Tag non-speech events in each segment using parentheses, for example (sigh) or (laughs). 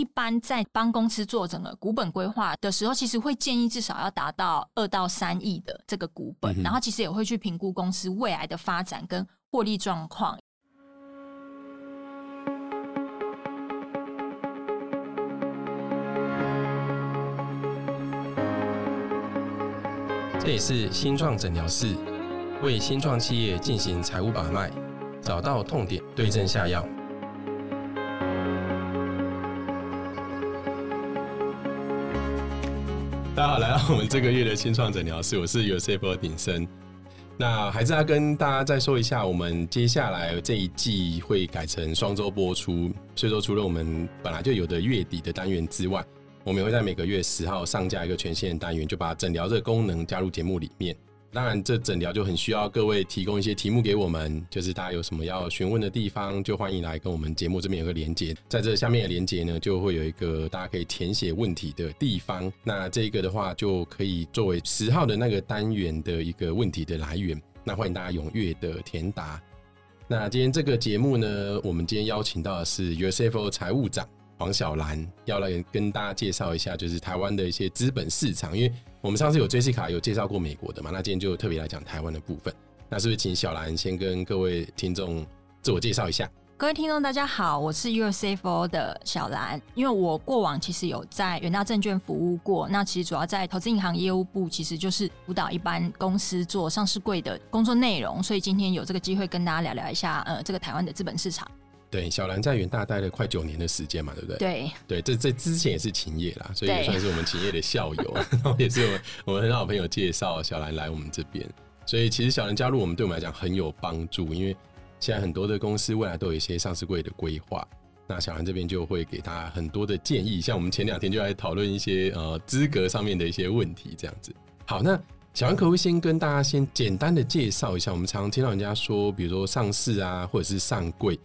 一般在帮公司做整个股本规划的时候，其实会建议至少要达到二到三亿的这个股本，然后其实也会去评估公司未来的发展跟获利状况。这也是新创诊疗室，为新创企业进行财务把脉，找到痛点，对症下药。大家好，来到我们这个月的新创诊疗室，我是 u s f 鼎生。那还是要跟大家再说一下，我们接下来这一季会改成双周播出，所以说除了我们本来就有的月底的单元之外。我们也会在每个月十号上架一个全新的单元，就把诊疗这个功能加入节目里面。当然，这诊疗就很需要各位提供一些题目给我们，就是大家有什么要询问的地方，就欢迎来跟我们节目这边有个连接，在这下面的连接呢，就会有一个大家可以填写问题的地方。那这个的话，就可以作为十号的那个单元的一个问题的来源。那欢迎大家踊跃的填答。那今天这个节目呢，我们今天邀请到的是 USFO 财务长。黄小兰要来跟大家介绍一下，就是台湾的一些资本市场。因为我们上次有 J C 卡有介绍过美国的嘛，那今天就特别来讲台湾的部分。那是不是请小兰先跟各位听众自我介绍一下？各位听众大家好，我是 USAFO 的小兰。因为我过往其实有在远大证券服务过，那其实主要在投资银行业务部，其实就是辅导一般公司做上市柜的工作内容。所以今天有这个机会跟大家聊聊一下，呃，这个台湾的资本市场。对，小兰在远大待了快九年的时间嘛，对不对？对，对，这这之前也是勤业啦，所以也算是我们勤业的校友，(laughs) 然后也是我们我们很好朋友介绍小兰来我们这边，所以其实小兰加入我们对我们来讲很有帮助，因为现在很多的公司未来都有一些上市柜的规划，那小兰这边就会给他很多的建议，像我们前两天就来讨论一些呃资格上面的一些问题，这样子。好，那小兰可不可以先跟大家先简单的介绍一下，我们常常听到人家说，比如说上市啊，或者是上柜。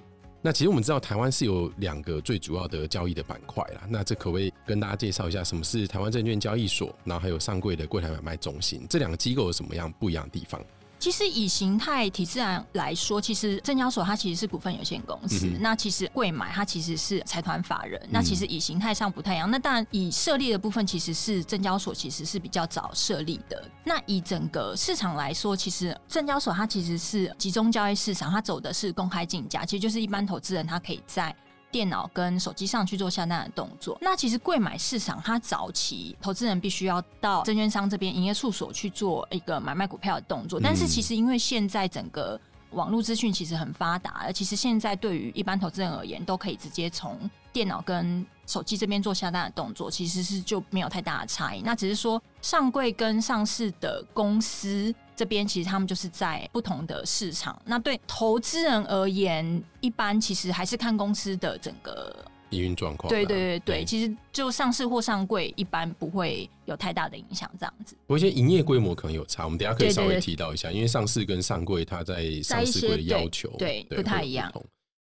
那其实我们知道，台湾是有两个最主要的交易的板块啦。那这可不可以跟大家介绍一下，什么是台湾证券交易所，然后还有上柜的柜台买卖中心，这两个机构有什么样不一样的地方？其实以形态体制来来说，其实证交所它其实是股份有限公司，那其实贵买它其实是财团法人，那其实以形态上不太一样。那当然以设立的部分，其实是证交所其实是比较早设立的。那以整个市场来说，其实证交所它其实是集中交易市场，它走的是公开竞价，其实就是一般投资人他可以在。电脑跟手机上去做下单的动作。那其实贵买市场，它早期投资人必须要到证券商这边营业处所去做一个买卖股票的动作。但是其实因为现在整个网络资讯其实很发达，而其实现在对于一般投资人而言，都可以直接从电脑跟手机这边做下单的动作，其实是就没有太大的差异。那只是说上柜跟上市的公司。这边其实他们就是在不同的市场。那对投资人而言，一般其实还是看公司的整个营运状况。对对对对，其实就上市或上柜，一般不会有太大的影响。这样子，有一些营业规模可能有差，我们等下可以稍微提到一下。因为上市跟上柜，它在上市柜的要求对不太一样。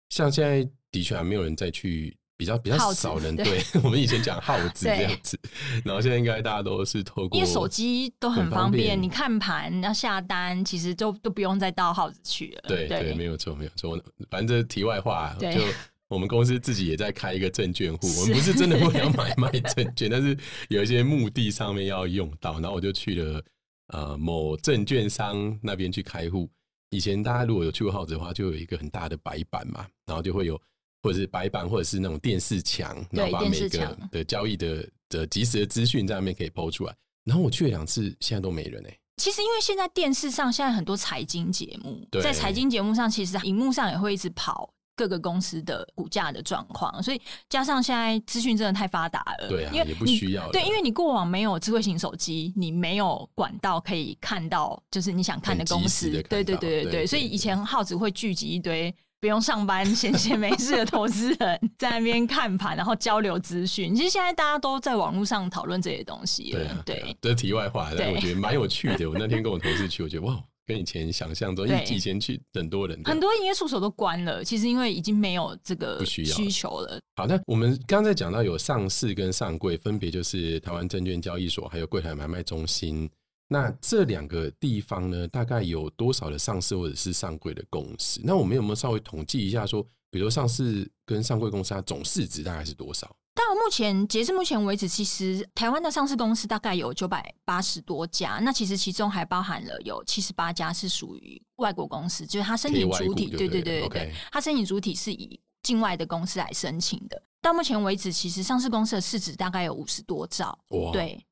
像现在的确还没有人再去。比较比较少人对 (laughs) 我们以前讲耗子这样子，然后现在应该大家都是透过，因为手机都很方便，你看盘要下单，其实就都不用再到耗子去了。对对，没有错没有错。反正题外话，就我们公司自己也在开一个证券户，我们不是真的会要买 (laughs) 卖证券，但是有一些目的上面要用到，然后我就去了呃某证券商那边去开户。以前大家如果有去过耗子的话，就有一个很大的白板嘛，然后就会有。或者是白板，或者是那种电视墙，然后把每个的交易的的及时的资讯在那边可以抛出来。然后我去了两次，现在都没人哎。其实因为现在电视上现在很多财经节目，在财经节目上，其实荧幕上也会一直跑各个公司的股价的状况，所以加上现在资讯真的太发达了，对啊，因为也不需要。对，因为你过往没有智慧型手机，你没有管道可以看到，就是你想看的公司，对对对对对，所以以前耗子会聚集一堆。不用上班，闲闲没事的投资人在那边看盘，然后交流资讯。其实现在大家都在网络上讨论这些东西。对对，这是题外话，但我觉得蛮有趣的。我那天跟我同事去，我觉得哇，跟以前想象中，因为以前去很多人，很多营业处所都关了。其实因为已经没有这个需求了。好，那我们刚才讲到有上市跟上柜，分别就是台湾证券交易所，还有柜台买卖中心。那这两个地方呢，大概有多少的上市或者是上柜的公司？那我们有没有稍微统计一下，说，比如上市跟上柜公司它总市值大概是多少？到目前截至目前为止，其实台湾的上市公司大概有九百八十多家，那其实其中还包含了有七十八家是属于外国公司，就是它申请主体，对对对对对，它申请主体是以境外的公司来申请的。到目前为止，其实上市公司的市值大概有五十多兆，对，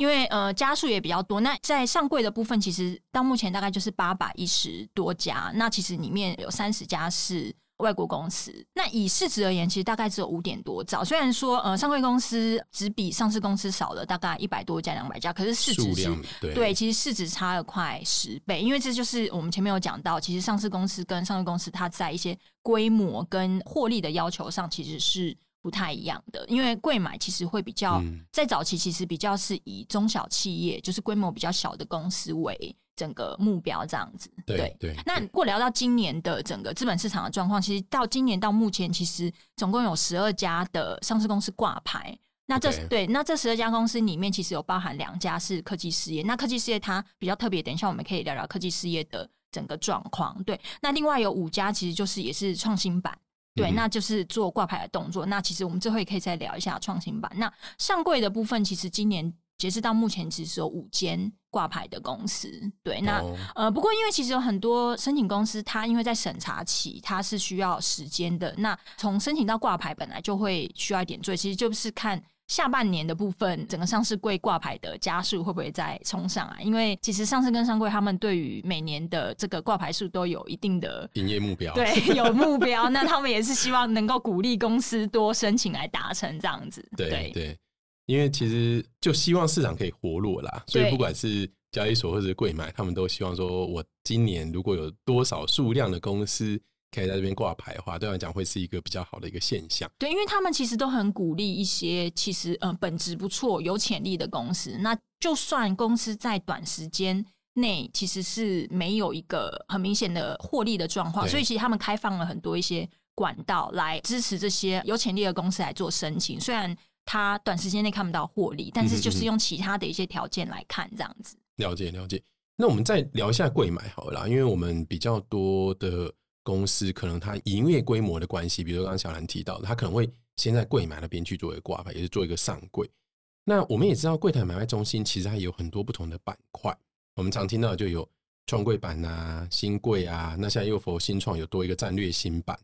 因为呃家数也比较多。那在上柜的部分，其实到目前大概就是八百一十多家，那其实里面有三十家是。外国公司，那以市值而言，其实大概只有五点多兆。虽然说，呃，上柜公司只比上市公司少了大概一百多家、两百家，可是市值是，对，其实市值差了快十倍。因为这就是我们前面有讲到，其实上市公司跟上市公司它在一些规模跟获利的要求上，其实是不太一样的。因为贵买其实会比较在早期，其实比较是以中小企业，就是规模比较小的公司为。整个目标这样子，对对。那如果聊到今年的整个资本市场的状况，其实到今年到目前，其实总共有十二家的上市公司挂牌。那这对，那这十二家公司里面，其实有包含两家是科技事业。那科技事业它比较特别，等一下我们可以聊聊科技事业的整个状况。对，那另外有五家其实就是也是创新版，对，那就是做挂牌的动作。那其实我们最后也可以再聊一下创新版。那上柜的部分，其实今年。截止到目前，其实有五间挂牌的公司。对，那呃，不过因为其实有很多申请公司，它因为在审查期，它是需要时间的。那从申请到挂牌，本来就会需要一点，罪其实就是看下半年的部分，整个上市柜挂牌的加速会不会再冲上啊。因为其实上市跟上柜，他们对于每年的这个挂牌数都有一定的营业目标，对，(laughs) 有目标。那他们也是希望能够鼓励公司多申请来达成这样子。对对。因为其实就希望市场可以活络啦，所以不管是交易所或者是柜买，他们都希望说，我今年如果有多少数量的公司可以在这边挂牌的话，对我来讲会是一个比较好的一个现象。对，因为他们其实都很鼓励一些其实呃本质不错、有潜力的公司。那就算公司在短时间内其实是没有一个很明显的获利的状况，所以其实他们开放了很多一些管道来支持这些有潜力的公司来做申请。虽然他短时间内看不到获利，但是就是用其他的一些条件来看，这样子。了解了解。那我们再聊一下贵买好了，因为我们比较多的公司，可能它营业规模的关系，比如刚刚小兰提到，它可能会先在柜买那边去做一个挂牌，也是做一个上柜。那我们也知道，柜台买卖中心其实它有很多不同的板块，我们常听到就有创柜板啊、新柜啊，那现在又否新创有多一个战略新版，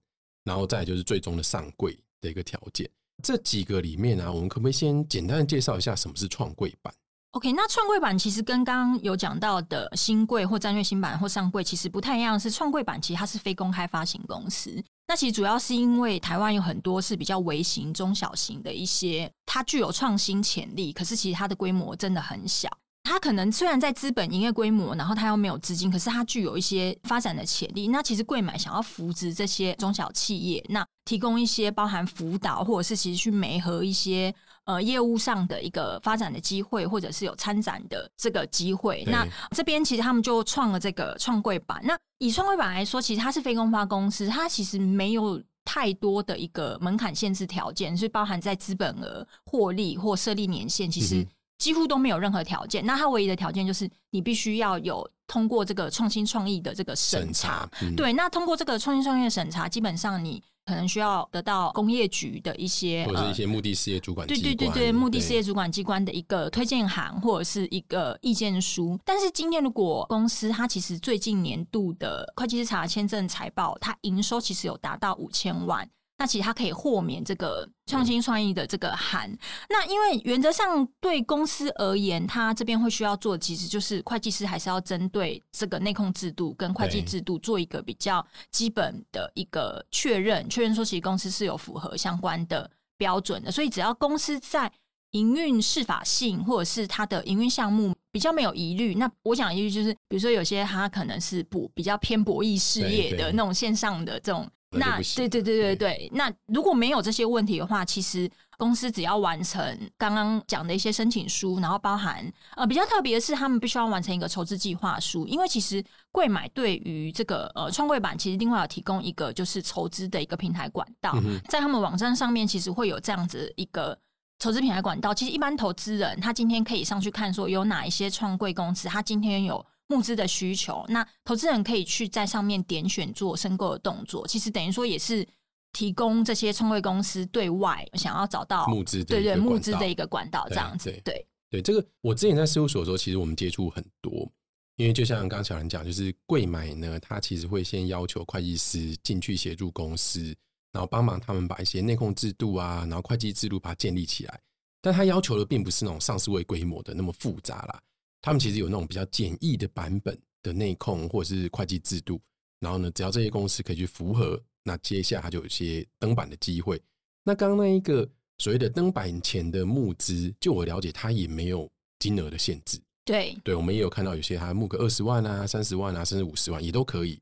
然后再就是最终的上柜的一个条件。这几个里面呢，我们可不可以先简单的介绍一下什么是创柜板？OK，那创柜板其实跟刚刚有讲到的新柜或战略新版或上柜其实不太一样，是创柜板其实它是非公开发行公司。那其实主要是因为台湾有很多是比较微型、中小型的一些，它具有创新潜力，可是其实它的规模真的很小。它可能虽然在资本营业规模，然后它又没有资金，可是它具有一些发展的潜力。那其实贵买想要扶植这些中小企业，那提供一些包含辅导，或者是其实去媒合一些呃业务上的一个发展的机会，或者是有参展的这个机会。那这边其实他们就创了这个创柜板。那以创柜板来说，其实它是非公发公司，它其实没有太多的一个门槛限制条件，所以包含在资本额、获利或设立年限，其实。几乎都没有任何条件，那它唯一的条件就是你必须要有通过这个创新创意的这个审查。对，那通过这个创新创意的审查，基本上你可能需要得到工业局的一些或者一些目的事业主管对对对对目的事业主管机关的一个推荐函或者是一个意见书。但是今天如果公司它其实最近年度的会计师查签证财报，它营收其实有达到五千万。那其实它可以豁免这个创新创意的这个函。那因为原则上对公司而言，它这边会需要做，其实就是会计师还是要针对这个内控制度跟会计制度做一个比较基本的一个确认，确认说其实公司是有符合相关的标准的。所以只要公司在营运适法性或者是它的营运项目比较没有疑虑，那我讲疑虑就是，比如说有些它可能是不比较偏博弈事业的那种线上的这种。那对对对对对，那如果没有这些问题的话，其实公司只要完成刚刚讲的一些申请书，然后包含呃比较特别的是，他们必须要完成一个筹资计划书，因为其实贵买对于这个呃创柜板其实另外有提供一个就是筹资的一个平台管道，在他们网站上面其实会有这样子一个筹资平台管道。其实一般投资人他今天可以上去看说有哪一些创柜公司，他今天有。募资的需求，那投资人可以去在上面点选做申购的动作，其实等于说也是提供这些创汇公司对外想要找到募资对对募资的一个管道，这对样子对对对这个，我之前在事务所的时候，其实我们接触很多，因为就像刚刚小兰讲，就是贵买呢，他其实会先要求会计师进去协助公司，然后帮忙他们把一些内控制度啊，然后会计制度把它建立起来。但他要求的并不是那种上市位规模的那么复杂啦，他们其实有那种比较简易的版本的内控或者是会计制度，然后呢，只要这些公司可以去符合，那接下来它就有一些登板的机会。那刚刚那一个所谓的登板前的募资，就我了解，它也没有金额的限制。对对，我们也有看到有些它募个二十万啊、三十万啊，甚至五十万也都可以。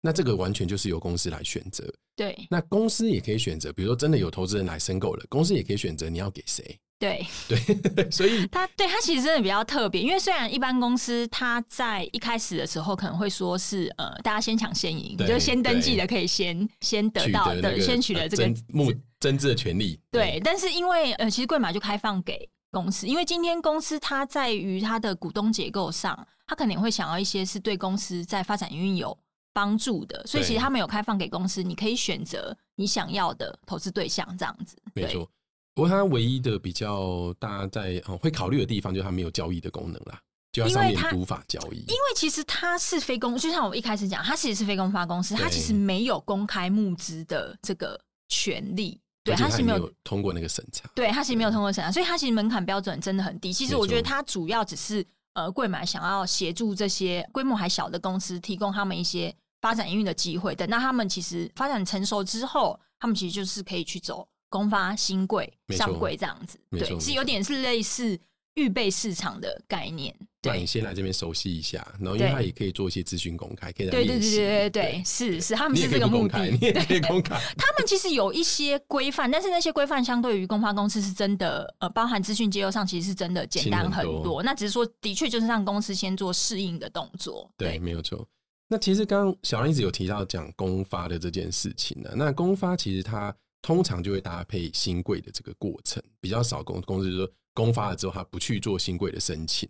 那这个完全就是由公司来选择。对那公司也可以选择，比如说真的有投资人来申购了，公司也可以选择你要给谁。对，(laughs) 对，所以 (laughs) 他对他其实真的比较特别，因为虽然一般公司他在一开始的时候可能会说是呃大家先抢先赢，对就先登记的可以先先得到的，先取得呃这个增募增资的权利。对，但是因为呃，其实贵马就开放给公司，因为今天公司它在于它的股东结构上，它可能会想要一些是对公司在发展营运有帮助的，所以其实对他们有开放给公司，你可以选择你想要的投资对象，这样子。对没错。不过它唯一的比较大家在、呃、会考虑的地方，就是它没有交易的功能啦，就它上面无法交易。因为其实它是非公，就像我一开始讲，它其实是非公发公司，它其实没有公开募资的这个权利，对，它是没有有通过那个审查。对，它其实没有通过审查，所以它其实门槛标准真的很低。其实我觉得错它主要只是呃，贵买想要协助这些规模还小的公司，提供他们一些发展营运的机会。等到他们其实发展成熟之后，他们其实就是可以去走公发新贵上柜这样子。对，是有点是类似预备市场的概念。对你。先来这边熟悉一下，然后因为对它也可以做一些资讯公开，可以来对对对对对对，是是，他们是这个目的你。也可以公开。(laughs) 他们其实有一些规范，但是那些规范相对于公发公司是真的，呃，包含资讯接入上其实是真的简单很多那只是说，的确就是让公司先做适应的动作。对，没有错。那其实刚刚小安一直有提到讲公发的这件事情呢。那公发其实它通常就会搭配新贵的这个过程，比较少公公司就说公发了之后，他不去做新贵的申请。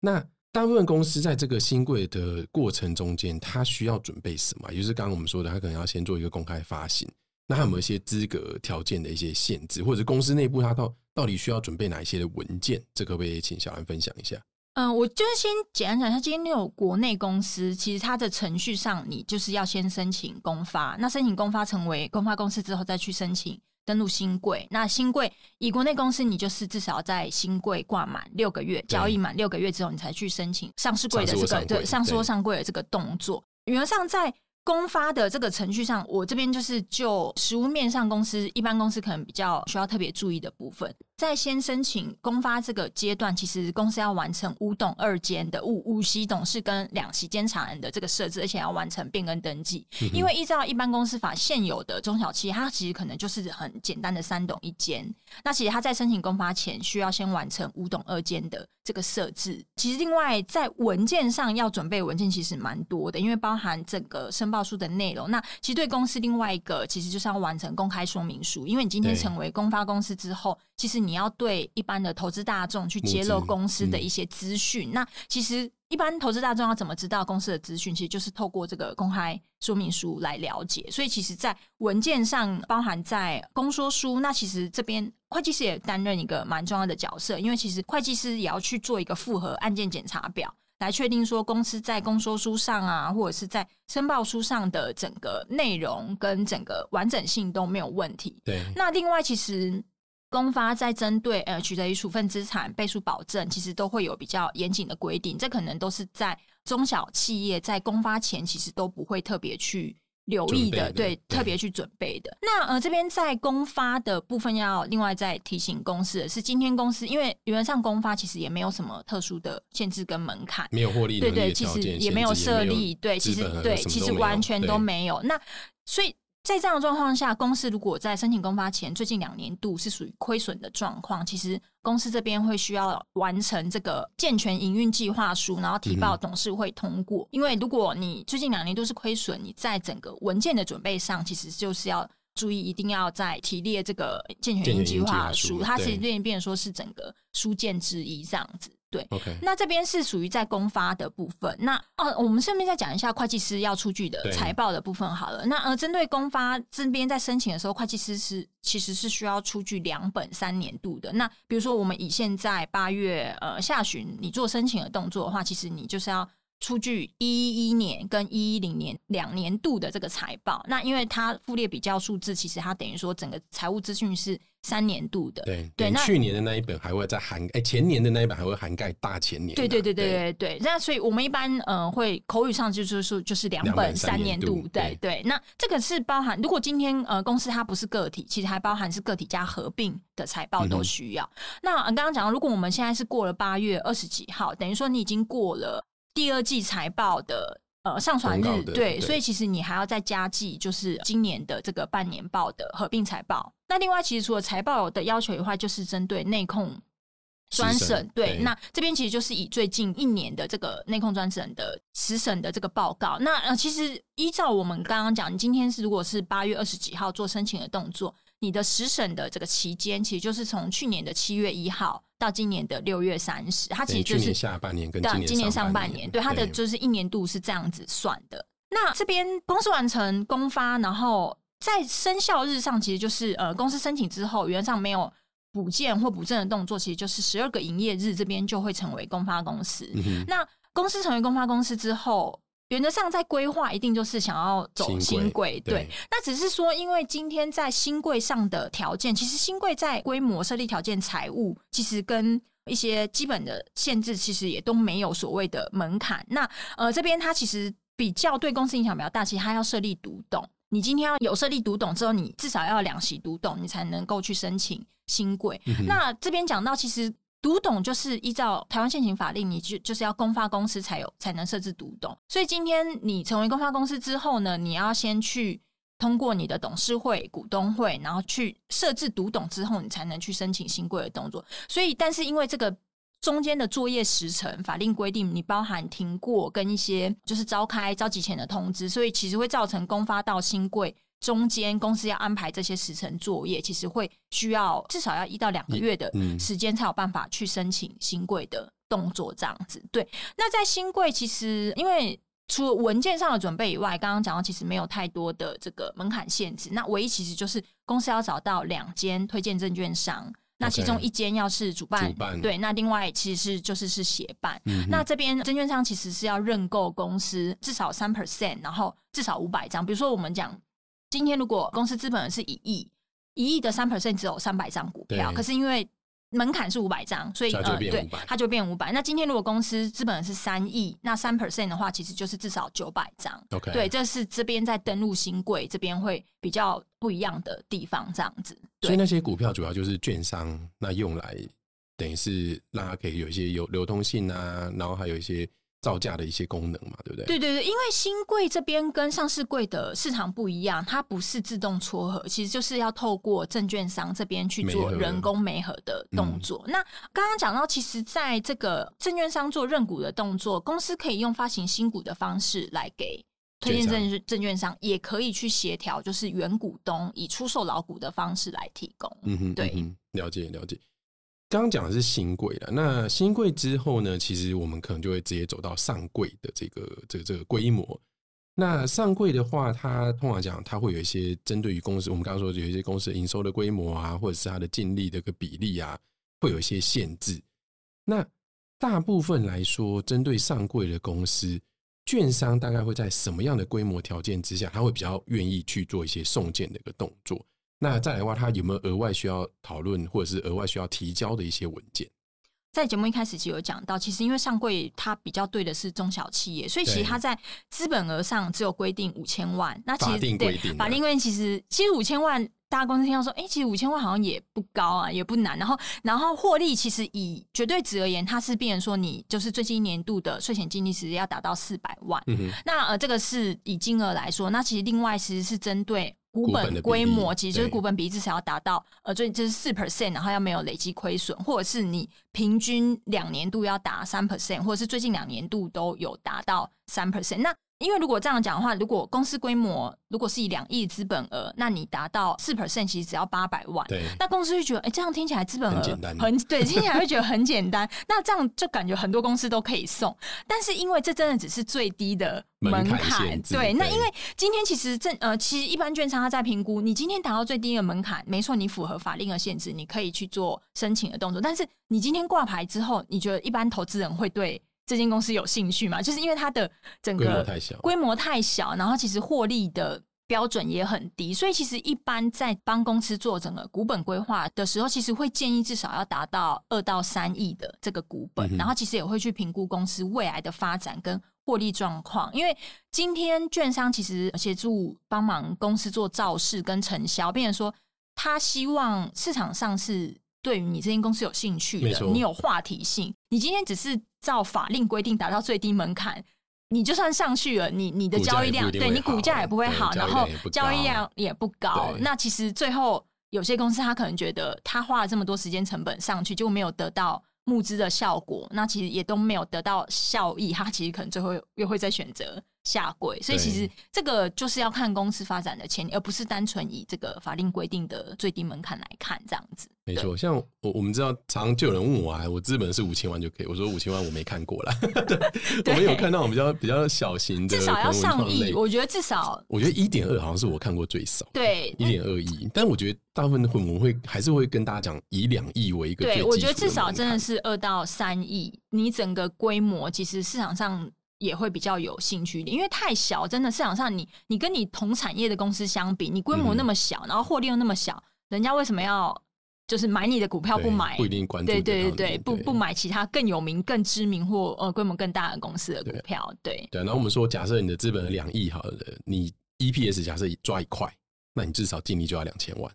那大部分公司在这个新贵的过程中间，它需要准备什么？也就是刚刚我们说的，他可能要先做一个公开发行。那它有没有一些资格条件的一些限制，或者公司内部它到到底需要准备哪一些的文件？这可不可以请小兰分享一下？嗯，我就是先简单讲一下，今天有国内公司，其实它的程序上，你就是要先申请公发，那申请公发成为公发公司之后，再去申请登录新贵。那新贵以国内公司，你就是至少在新贵挂满六个月，交易满六个月之后，你才去申请上市柜的这个对上市或上柜的这个动作。原则上在公发的这个程序上，我这边就是就实物面上，公司一般公司可能比较需要特别注意的部分，在先申请公发这个阶段，其实公司要完成五董二监的五五席董事跟两席监察人的这个设置，而且要完成变更登记。因为依照一般公司法现有的中小企，它其实可能就是很简单的三董一监。那其实它在申请公发前，需要先完成五董二监的这个设置。其实另外在文件上要准备文件其实蛮多的，因为包含整个申报书的内容。那其实对公司另外一个其实就是要完成公开说明书，因为你今天成为公发公司之后，其实你要对一般的投资大众去揭露公司的嗯一些资讯。那其实一般投资大众要怎么知道公司的资讯？其实就是透过这个公开说明书来了解。所以其实，在文件上包含在公说书，那其实这边会计师也担任一个蛮重要的角色，因为其实会计师也要去做一个复核案件检查表。来确定说公司在公说书上啊，或者是在申报书上的整个内容跟整个完整性都没有问题。对，那另外，其实公发在针对呃取得于处分资产倍数保证，其实都会有比较严谨的规定。这可能都是在中小企业在公发前，其实都不会特别去留意的，的对，对特别去准备的。那呃这边在公发的部分，要另外再提醒公司的是，今天公司因为原则上公发其实也没有什么特殊的限制跟门槛。没有获利能对对，其实，也没有设立，对，其实对，其实完全都没有。那所以在这样的状况下，公司如果在申请公发前，最近两年度是属于亏损的状况，其实公司这边会需要完成这个健全营运计划书，然后提报嗯董事会通过。因为如果你最近两年都是亏损，你在整个文件的准备上，其实就是要。注意，一定要在提列这个健全营运计划书书，它其实对变变成说是整个书件之一这样子。对，OK，那这边是属于在公发的部分。那哦，我们顺便再讲一下会计师要出具的财报的部分好了。那呃，针对公发这边在申请的时候，会计师是其实是需要出具两本三年度的。那比如说，我们以现在八月呃下旬你做申请的动作的话，其实你就是要。出具一一一年跟一一零年两年度的这个财报，那因为它附列比较数字，其实它等于说整个财务资讯是三年度的。对对那去年的那一本还会再涵，哎，前年的那一本还会涵盖大前年啊。对对对对对对，那所以我们一般呃会口语上就是说就是两两本本三年度度，对对。那这个是包含，如果今天呃公司它不是个体，其实还包含是个体加合并的财报都需要。那呃刚刚讲到，如果我们现在是过了八月二十几号，等于说你已经过了第二季财报的。呃，上传日对，对所以其实你还要再加计，就是今年的这个半年报的合并财报。那另外，其实除了财报的要求以外，就是针对内控专审审，对，对那这边其实就是以最近一年的这个内控专审的实审的这个报告。那呃，其实依照我们刚刚讲，你今天是如果是八月二十几号做申请的动作，你的实审的这个期间，其实就是从去年的七月一号到今年的六月三十，它其实就是下半年跟今今年上半半年，对它的就是一年度是这样子算的。那这边公司完成公发，然后在生效日上，其实就是呃，公司申请之后，原则上没有补件或补正的动作，其实就是十二个营业日，这边就会成为公发公司。嗯那公司成为公发公司之后，原则上在规划一定就是想要走新新贵贵，对。那只是说，因为今天在新贵上的条件，其实新贵在规模设立条件、财务，其实跟一些基本的限制，其实也都没有所谓的门槛。那呃，这边它其实比较对公司影响比较大，其实它要设立独董。你今天要有设立独董之后，你至少要两席独董，你才能够去申请新贵。嗯那这边讲到，其实读懂就是依照台湾现行法令，你就就是要公发公司才有才能设置读懂。所以今天你成为公发公司之后呢，你要先去通过你的董事会、股东会，然后去设置读懂之后，你才能去申请新贵的动作。所以，但是因为这个。中间的作业时程，法令规定你包含停过跟一些就是召开召集前的通知，所以其实会造成公发到新贵中间公司要安排这些时程作业，其实会需要至少要一到两个月的嗯时间才有办法去申请新贵的动作，这样子。对，那在新贵其实因为。除了文件上的准备以外，刚刚讲到其实没有太多的这个门槛限制。那唯一其实就是公司要找到两间推荐证券商，那其中一间要是主办，主办对，那另外其实是就是是协办。嗯那这边证券商其实是要认购公司至少三 percent，然后至少五百张。比如说我们讲，今天如果公司资本是一亿，一亿的三 percent 只有三百张股票，可是因为门槛是五百张，所以它就呃，对变500，它就变五百。那今天如果公司资本是三亿，那三 percent 的话，其实就是至少九百张。OK，对，这是这边在登录新贵这边会比较不一样的地方，这样子。所以那些股票主要就是券商那用来等于是让它可以有一些有流通性啊，然后还有一些造价的一些功能嘛，对不对？对对对，因为新贵这边跟上市柜的市场不一样，它不是自动撮合，其实就是要透过证券商这边去做人工媒合的动作。那刚刚讲到，其实在这个证券商做认股的动作，公司可以用发行新股的方式来给。推荐券证证券商也可以去协调，就是原股东以出售老股的方式来提供。嗯哼，对嗯哼了解了解。刚讲的是新贵了，那新贵之后呢，其实我们可能就会直接走到上柜的这个这个这个规模。那上柜的话，它通常讲它会有一些针对于公司，我们刚刚说有一些公司营收的规模啊，或者是它的净利的一个比例啊，会有一些限制。那大部分来说，针对上柜的公司，券商大概会在什么样的规模条件之下，他会比较愿意去做一些送件的一个动作？那再来的话，他有没有额外需要讨论或者是额外需要提交的一些文件？在节目一开始就有讲到，其实因为上柜它比较对的是中小企业，所以其实它在资本额上只有规定五千万。那其法实对定规定的法定规定其实其实五千万，大家公司听到说，哎、其实五千万好像也不高啊，也不难。然后然后获利其实以绝对值而言，它是变成说你就是最近一年度的税前净利其实要达到四百万。嗯哼，那呃，这个是以金额来说，那其实另外其实是针对股本规模，其实就是股本比例至少要达到呃，最就是四 percent，然后要没有累积亏损，或者是你平均两年度要达三 percent，或者是最近两年度都有达到三 percent。那因为如果这样讲的话，如果公司规模如果是以两亿资本额，那你达到四 percent，其实只要八百万。对，那公司就觉得，哎，这样听起来资本额很简单很对，听起来会觉得很简单。那这样就感觉很多公司都可以送，但是因为这真的只是最低的门槛对。那因为今天其实正呃，其实一般券商他在评估，你今天达到最低的门槛，没错，你符合法令的限制，你可以去做申请的动作。但是你今天挂牌之后，你觉得一般投资人会对这间公司有兴趣吗？就是因为它的整规模个太小，规模太小，然后其实获利的标准也很低，所以其实一般在帮公司做整个股本规划的时候，其实会建议至少要达到二到三亿的这个股本，嗯然后其实也会去评估公司未来的发展跟获利状况，因为今天券商其实协助帮忙公司做造势跟承销，变成说他希望市场上是对于你这间公司有兴趣的，你有话题性。你今天只是照法令规定达到最低门槛，你就算上去了，你你的交易量对你股价也不会好，然后交易量也不高。那其实最后有些公司他可能觉得他花了这么多时间成本上去，结果没有得到募资的效果，那其实也都没有得到效益，他其实可能最后又会再选择下跪。所以其实这个就是要看公司发展的潜力，而不是单纯以这个法令规定的最低门槛来看这样子。没错，像我我们知道，常常就有人问我啊，我资本是五千万就可以，我说五千万我没看过啦。(laughs) 对，我们有看那种比较比较小型的，至少要上亿，我觉得至少我觉得一点二好像是我看过最少，对一点二亿。但我觉得大部分会我们会还是会跟大家讲，以两亿为一个对，我觉得至少真的是二到三亿，你整个规模其实市场上也会比较有兴趣一点，因为太小，真的市场上你你跟你同产业的公司相比，你规模嗯那么小，然后获利又那么小，人家为什么要就是买你的股票不买？不一定关注对对对对，不不买其他更有名、更知名或呃规模更大的公司的股对票，对对，然后我们说，假设你的资本两亿好了，你 EPS 假设抓一块，那你至少净利就要两千万。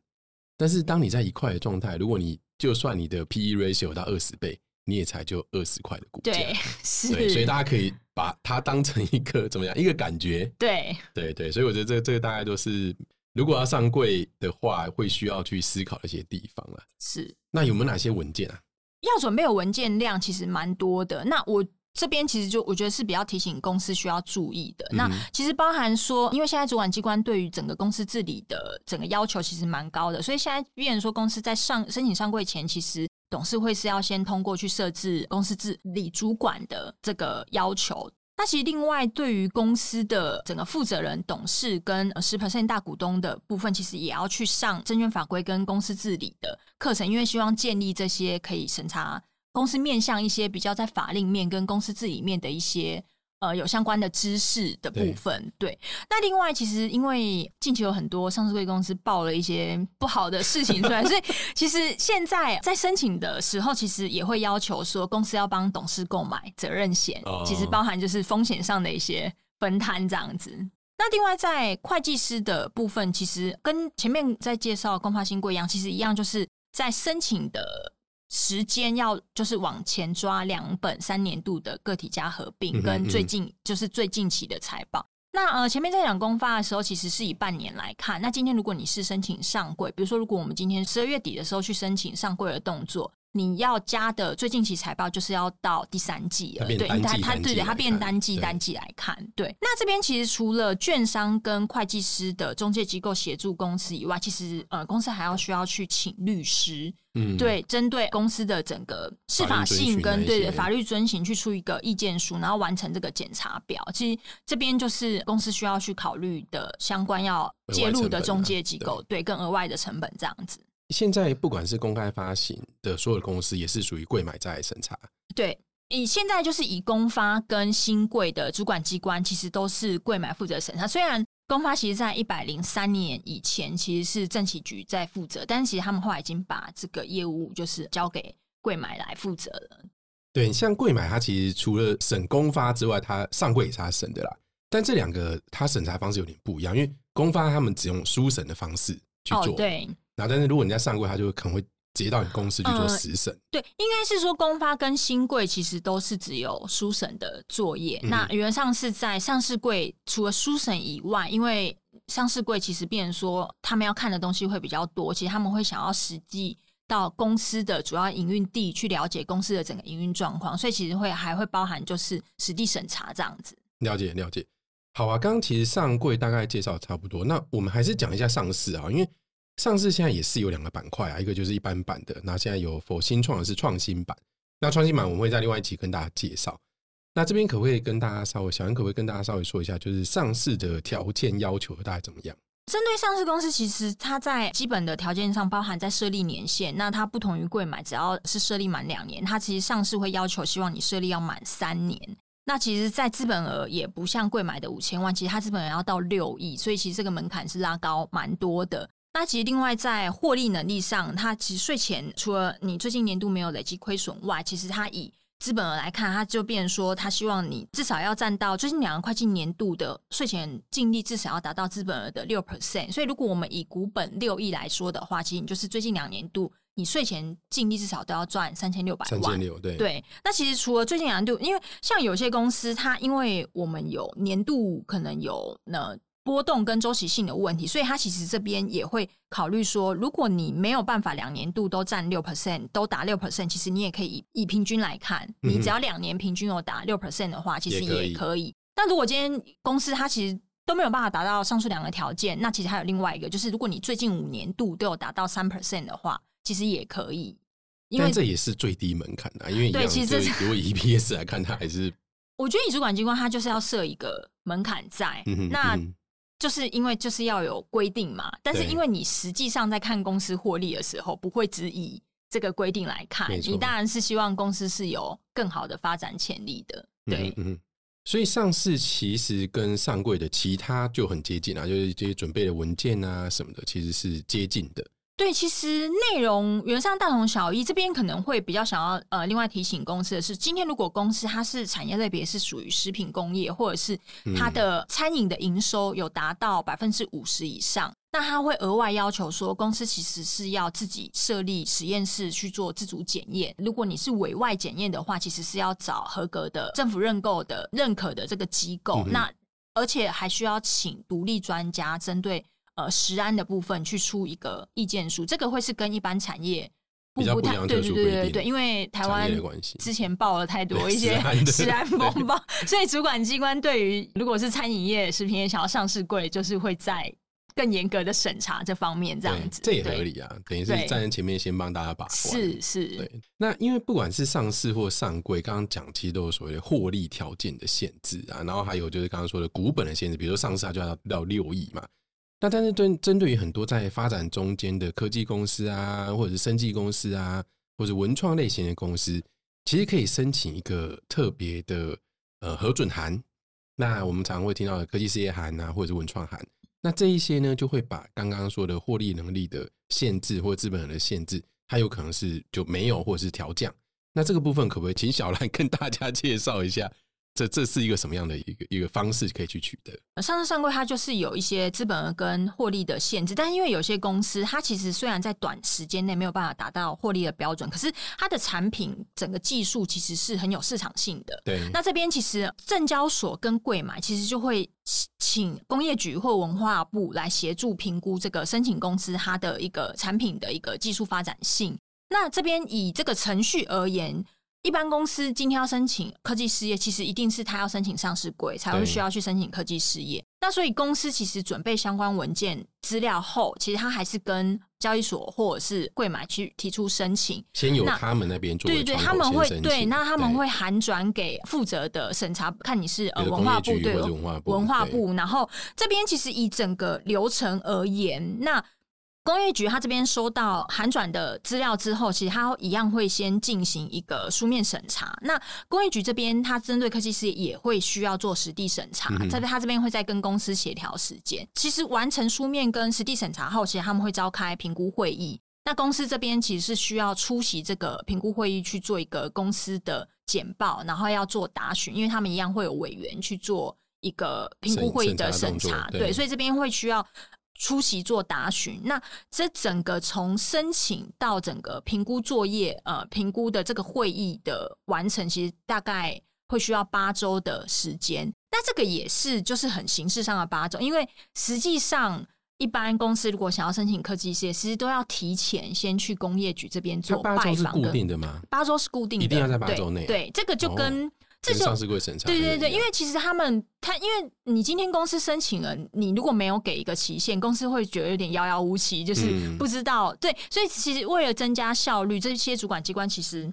但是当你在一块的状态，如果你就算你的 PE ratio 到二十倍，你也才就二十块的股价。(laughs) 对所以大家可以把它当成一个怎么样一个感觉。对对对，所以我觉得这这个大概都是，如果要上柜的话，会需要去思考一些地方了。是那有没有哪些文件啊？要准备的文件量其实蛮多的。那我这边其实就我觉得是比较提醒公司需要注意的。那其实包含说，因为现在主管机关对于整个公司治理的整个要求其实蛮高的，所以现在变成说公司在上申请上柜前，其实董事会是要先通过去设置公司治理主管的这个要求。那其实另外对于公司的整个负责人、董事跟十 percent 大股东的部分，其实也要去上证券法规跟公司治理的课程，因为希望建立这些可以审查公司面向一些比较在法令面跟公司治理面的一些呃有相关的知识的部分。对，那另外其实因为近期有很多上市贵公司报了一些不好的事情出来，(laughs) 所以其实现在在申请的时候，其实也会要求说公司要帮董事购买责任险，哦其实包含就是风险上的一些分摊这样子。那另外在会计师的部分，其实跟前面在介绍公发新贵一样，其实一样，就是在申请的时间要就是往前抓两本三年度的个体加合并，嗯跟最嗯近就是最近期的财报。那呃，前面在讲公发的时候，其实是以半年来看。那今天如果你是申请上柜，比如说如果我们今天十二月底的时候去申请上柜的动作，你要加的最近期财报就是要到第三季了，对，它它它对它变单季单季来看，对。那这边其实除了券商跟会计师的中介机构协助公司以外，其实呃，公司还要需要去请律师，嗯，对，针对公司的整个司法性跟对法律遵循去出一个意见书，然后完成这个检查表。其实这边就是公司需要去考虑的相关要介入的中介机构，对，更额外的成本这样子。现在不管是公开发行的所有的公司，也是属于贵买在审查。对，以现在就是以公发跟新贵的主管机关，其实都是贵买负责审查。虽然公发其实在一百零三年以前其实是政企局在负责，但是其实他们后来已经把这个业务就是交给贵买来负责了。对，像贵买，它其实除了审公发之外，它上柜也是它审的啦。但这两个它审查方式有点不一样，因为公发他们只用书审的方式去做，哦，对，然后但是如果你在上柜，他就可能会直接到你公司去做呃实审。对，应该是说公发跟新柜其实都是只有书审的作业。嗯那原则上是在上市柜除了书审以外，因为上市柜其实变成说他们要看的东西会比较多，其实他们会想要实际到公司的主要营运地去了解公司的整个营运状况，所以其实会还会包含就是实地审查这样子。了解了解。好啊，刚刚其实上柜大概介绍差不多，那我们还是讲一下上市啊，因为上市现在也是有两个板块啊，一个就是一般版的，那现在有否新创的是创新版，那创新版我们会在另外一期跟大家介绍。那这边可不可以跟大家稍微，小杨可不可以跟大家稍微说一下，就是上市的条件要求大概怎么样？针对上市公司，其实它在基本的条件上包含在设立年限，那它不同于贵买，只要是设立满两年，它其实上市会要求希望你设立要满三年。那其实，在资本额也不像贵买的五千万，其实它资本额要到六亿，所以其实这个门槛是拉高蛮多的。那其实另外在获利能力上，它其实税前除了你最近年度没有累积亏损外，其实它以资本额来看，它就变说，它希望你至少要占到最近两个会计年度的税前净利至少要达到资本额的六 percent。所以如果我们以股本六亿来说的话，其实你就是最近两年度。你税前净利至少都要赚三千六百万，三千六对对。那其实除了最近两年度，因为像有些公司，它因为我们有年度可能有那波动跟周期性的问题，所以它其实这边也会考虑说，如果你没有办法两年度都占六 percent，都打六 percent，其实你也可以以以平均来看，你只要两年平均有打六 percent 的话，其实也可以。但如果今天公司它其实都没有办法达到上述两个条件，那其实还有另外一个，就是如果你最近五年度都有达到三 percent 的话。其实也可以，因为这也是最低门槛啊。因为对，其实如果以 EPS 来看，它还是我觉得以主管机关它就是要设一个门槛在，那就是因为就是要有规定嘛。但是因为你实际上在看公司获利的时候，不会只以这个规定来看，你当然是希望公司是有更好的发展潜力的。对，嗯，所以上市其实跟上柜的其他就很接近啊，就是这些准备的文件啊什么的，其实是接近的。对，其实内容原上大同小异。这边可能会比较想要呃，另外提醒公司的是，今天如果公司它是产业类别是属于食品工业，或者是它的餐饮的营收有达到百分之五十以上，那它会额外要求说，公司其实是要自己设立实验室去做自主检验。如果你是委外检验的话，其实是要找合格的政府认购的认可的这个机构，那而且还需要请独立专家针对。呃，食安的部分去出一个意见书，这个会是跟一般产业不不太对对对对对，因为台湾之前爆了太多一些食安风暴，(laughs) 所以主管机关对于如果是餐饮业、食品业想要上市柜，就是会在更严格的审查这方面这样子，这也合理啊，等于是站在前面先帮大家把关。是是，对。那因为不管是上市或上柜，刚刚讲其实都有所谓的获利条件的限制啊，然后还有就是刚刚说的股本的限制，比如说上市它就要到六亿嘛。那但是针针对于很多在发展中间的科技公司啊，或者是生技公司啊，或者文创类型的公司，其实可以申请一个特别的呃核准函。那我们常会听到的科技事业函啊，或者是文创函。那这一些呢，就会把刚刚说的获利能力的限制或资本的限制，它有可能是就没有或者是调降。那这个部分可不可以请小兰跟大家介绍一下？这这是一个什么样的一个一个方式可以去取得？上市上柜它就是有一些资本额跟获利的限制，但因为有些公司它其实虽然在短时间内没有办法达到获利的标准，可是它的产品整个技术其实是很有市场性的。对，那这边其实证交所跟柜买其实就会请工业局或文化部来协助评估这个申请公司它的一个产品的一个技术发展性。那这边以这个程序而言。一般公司今天要申请科技事业，其实一定是他要申请上市柜才会需要去申请科技事业。那所以公司其实准备相关文件资料后，其实他还是跟交易所或者是柜买去提出申请，先由他们那边做。对对对，他们会对，那他们会函转给负责的审查，看你是呃文化部对文化部，然后这边其实以整个流程而言，那。工业局他这边收到函转的资料之后，其实他一样会先进行一个书面审查。那工业局这边，他针对科技事业也会需要做实地审查，在他这边会再跟公司协调时间。其实完成书面跟实地审查后，其实他们会召开评估会议。那公司这边其实是需要出席这个评估会议去做一个公司的简报，然后要做答询，因为他们一样会有委员去做一个评估会议的审查。对，所以这边会需要。出席做答询，那这整个从申请到整个评估作业，呃，评估的这个会议的完成，其实大概会需要八周的时间。那这个也是就是很形式上的八周，因为实际上一般公司如果想要申请科技事业，其实都要提前先去工业局这边做拜访。固定的吗？八周是固定的，一定要在八周内。对，这个就跟。这就上市柜审查对对对，因为其实他们他，因为你今天公司申请了，你如果没有给一个期限，公司会觉得有点遥遥无期，就是嗯不知道。对，所以其实为了增加效率，这些主管机关其实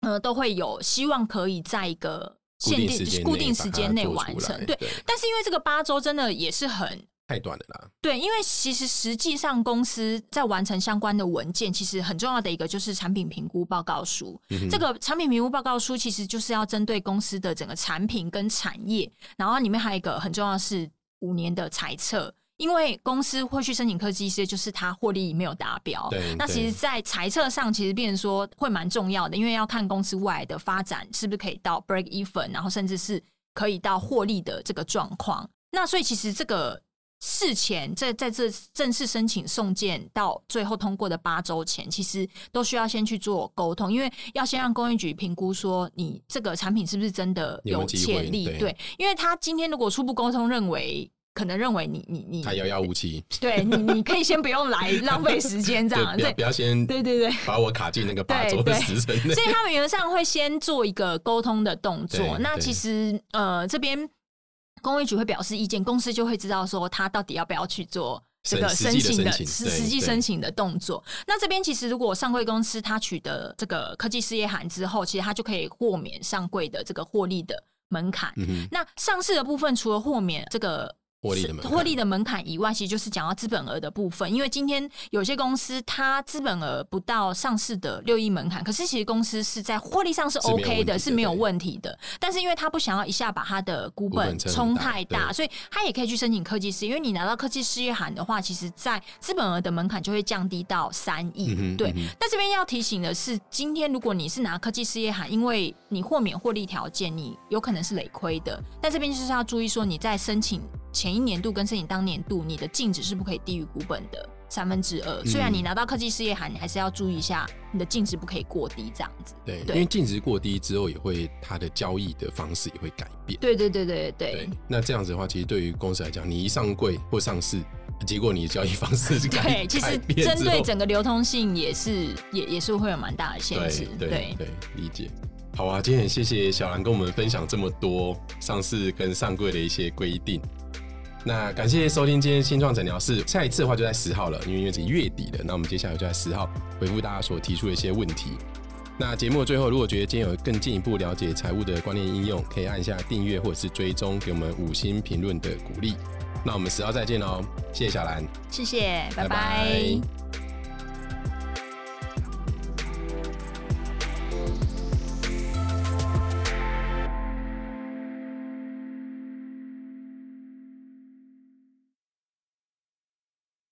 呃都会有希望可以在一个限定定时间固定时间内完成。对，但是因为这个八周真的也是很太短了啦。对，因为其实实际上公司在完成相关的文件，其实很重要的一个就是产品评估报告书。嗯这个产品评估报告书其实就是要针对公司的整个产品跟产业，然后里面还有一个很重要的是五年的财测。因为公司会去申请科技一些，就是它获利没有达标。对对那其实，在财测上，其实变成说会蛮重要的，因为要看公司未来的发展是不是可以到 break even，然后甚至是可以到获利的这个状况。那所以其实这个事前在在这正式申请送件到最后通过的八周前，其实都需要先去做沟通，因为要先让工业局评估说你这个产品是不是真的有潜力。对对，因为他今天如果初步沟通认为。可能认为你你你他遥遥无期，(laughs) 对你你可以先不用来浪费时间这对，样不要对不要先对对对，把我卡进那个八对周的对时辰内所。以他们原则上会先做一个沟通的动作那其实呃这边工业局会表示意见，公司就会知道说他到底要不要去做。这个申请的实实际申请的动作，那这边其实如果上柜公司它取得这个科技事业函之后，其实它就可以豁免上柜的这个获利的门槛。嗯，那上市的部分，除了豁免这个获利的门槛获利的门槛以外，其实就是讲到资本额的部分。因为今天有些公司它资本额不到上市的六亿门槛，可是其实公司是在获利上是 OK 的，是没有问题的。但是因为他不想要一下把他的股股本冲太大，对所以他也可以去申请科技事业。因为你拿到科技事业函的话，其实在资本额的门槛就会降低到三亿。嗯对，那这边要提醒的是，今天如果你是拿科技事业函，因为你豁免获利条件，你有可能是累亏的。但这边就是要注意说，你在申请前一年度跟申请当年度，你的净值是不可以低于股本的三分之二。虽然你拿到科技事业函，你还是要注意一下，你的净值不可以过低，这样子。对，因为净值过低之后，也会它的交易的方式也会改变。对对对对对对，那这样子的话，其实对于公司来讲，你一上柜或上市，(laughs) 结果你的交易方式是改 (laughs) 对，其实针对整个流通性也是也也是会有蛮大的限制。对对对，理解。好啊，今天很谢谢小兰跟我们分享这么多上市跟上柜的一些规定。那感谢收听今天新创诊疗室，下一次的话就在十号了，因为因为是月底了，那我们接下来就在十号回复大家所提出的一些问题。那节目最后，如果觉得今天有更进一步了解财务的观念应用，可以按下订阅或者是追踪，给我们五星评论的鼓励。那我们十号再见喽，谢谢小兰。谢谢，拜拜